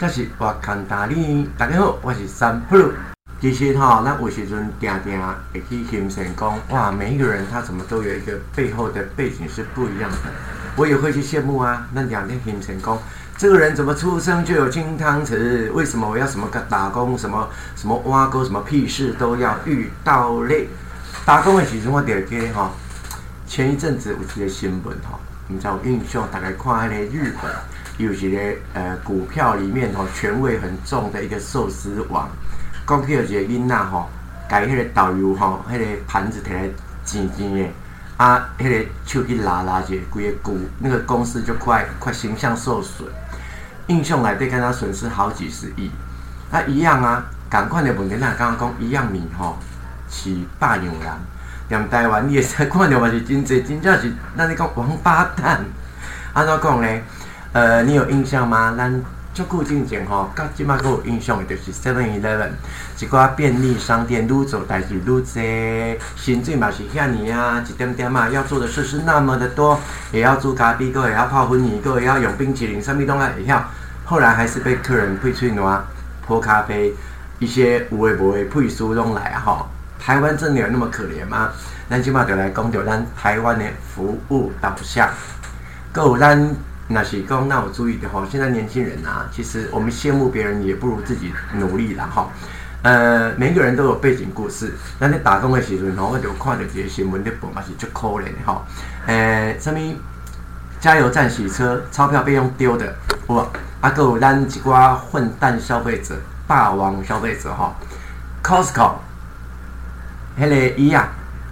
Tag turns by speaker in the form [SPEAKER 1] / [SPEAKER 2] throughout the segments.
[SPEAKER 1] 这是我看大你，大家好，我是三 Pro。其实哈，那有时阵定定会去形成讲，哇，每一个人他怎么都有一个背后的背景是不一样的。我也会去羡慕啊。那两天形成功，这个人怎么出生就有金汤匙？为什么我要什么个打工？什么什么挖沟？什么屁事都要遇到嘞？打工的时阵我点给哈，前一阵子有一个新闻哈，你知道我印象大概看那个日本有一个呃股票里面哈权味很重的一个寿司王。讲起有一个囡仔吼，甲迄个导游吼，迄个盘子摕来钱钱的，啊，迄个手去拉拉者，规个股那个公司就快快形象受损，印象内底跟他损失好几十亿，啊一样啊，赶快的问题，那刚刚讲一样米吼，是霸牛人，连台湾你也使看到嘛是真济，真正是咱你讲王八蛋，安怎讲咧？呃，你有印象吗？咱足久之前吼，到即马阁有印象的，就是 Seven Eleven 一寡便利商店愈做代志愈多，薪水嘛是遐尼啊，一点点啊，要做的事是那么的多，也要煮咖啡，个也要泡粉泥，个也要用冰淇淋，啥物东西也要。后来还是被客人配吹暖、泼咖啡，一些无微不微配书拢来啊！吼，台湾真的有那么可怜吗？咱即马就来讲着咱台湾的服务导向，有咱。那是讲，那我注意的哈。现在年轻人啊，其实我们羡慕别人，也不如自己努力了哈。呃，每个人都有背景故事。那你打工的时阵，我就看到这些新闻的报嘛是足可怜的哈。呃，什么加油站洗车，钞票被用丢的，哇！啊，有咱一寡混蛋消费者，霸王消费者哈。Costco，迄个伊啊，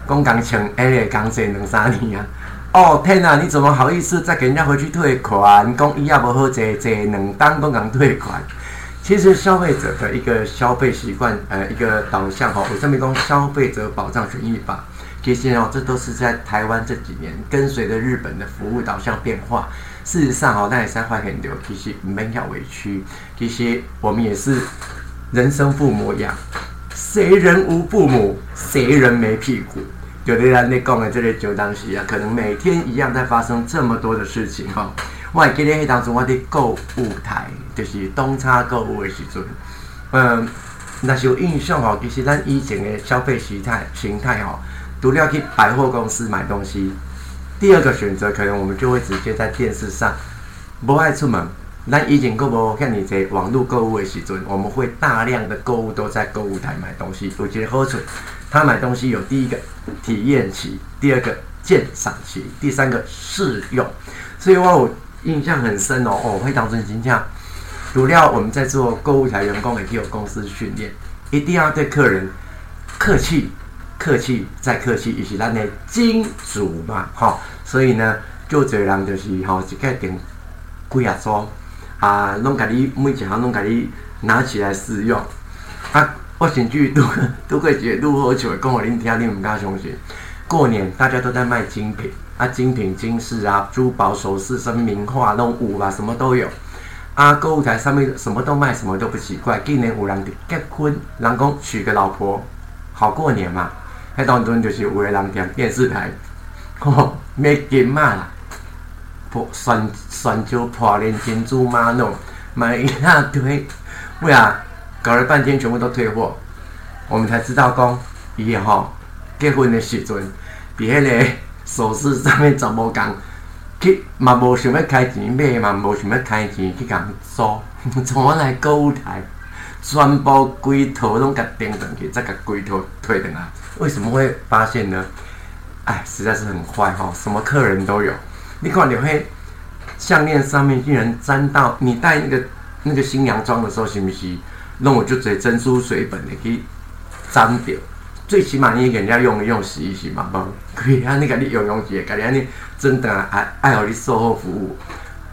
[SPEAKER 1] 讲工穿，迄个工钱两三年啊。哦天哪！你怎么好意思再给人家回去退款？讲伊也无好坐坐两单都讲退款。其实消费者的一个消费习惯，呃，一个导向哈，我上面讲消费者保障权益法，其实哦，这都是在台湾这几年跟随着日本的服务导向变化。事实上哦，那也三块很牛，其实没要委屈。其实我们也是人生父母养，谁人无父母，谁人没屁股。有的人你讲的这类就当时啊，可能每天一样在发生这么多的事情哈。我还记得迄当中我的购物台，就是东差购物的时阵，嗯，那是有印象哦。其实咱以前的消费形态形态哦，除了去百货公司买东西，第二个选择可能我们就会直接在电视上，不爱出门。咱以前购物看你在网络购物的时阵，我们会大量的购物都在购物台买东西，有一个好处。他买东西有第一个体验期，第二个鉴赏期，第三个试用，所以话我印象很深哦。哦，会当真金价，除了我们在做购物台员工也可以有公司训练，一定要对客人客气，客气再客气，也是咱的金主嘛，哈。所以呢，就这人就是哈，一个点贵啊组啊，拢甲你每一项拢甲你拿起来试用啊。我甚至都 都过一个路好笑，讲互恁听，恁毋敢相信。过年大家都在卖精品啊，精品、金饰啊、珠宝首饰、什么名画、那种舞啊，什么都有。啊，购物台上面什么都卖，什么都不奇怪。今年有人结婚，人讲娶个老婆，好过年嘛。迄当中就是有个人点电视台，吼，买金嘛啦，破酸酸酒破连珍珠玛瑙，买一大堆，为啊？搞了半天，全部都退货，我们才知道讲，伊吼结婚的时阵，比迄个 首饰上面怎么讲，去嘛无想要开钱买嘛，无想要开钱去讲租，怎么来购物台，全部龟头拢甲钉上去，再甲龟头退回来。为什么会发现呢？哎，实在是很坏哈，什么客人都有。你看，你会项链上面竟然沾到，你戴那个那个新娘装的时候，行不行？那我就做珍珠水粉的去沾掉，最起码你给人家用一用洗一洗嘛，帮 可以啊，你给你用用些，感觉你真的爱爱好你售后服务。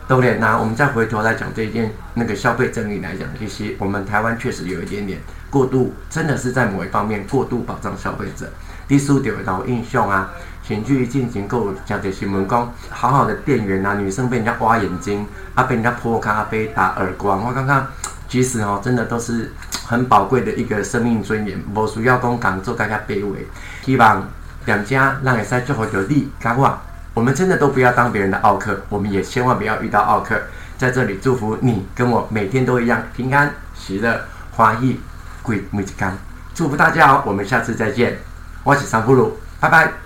[SPEAKER 1] 都连那我们再回头来讲这一件那个消费争议来讲，其实我们台湾确实有一点点过度，真的是在某一方面过度保障消费者。第四点到印象啊，请去进行购物，讲这新闻讲，好好的店员啊，女生被人家挖眼睛，啊被人家泼咖啡打耳光，我看看。其实哦，真的都是很宝贵的一个生命尊严，无需要讲讲做大家卑微。希望两家让会使做好着你，讲我，我们真的都不要当别人的奥客，我们也千万不要遇到奥客。在这里祝福你跟我每天都一样平安、喜乐、欢喜、贵美之干。祝福大家哦！我们下次再见。我是三福鲁，拜拜。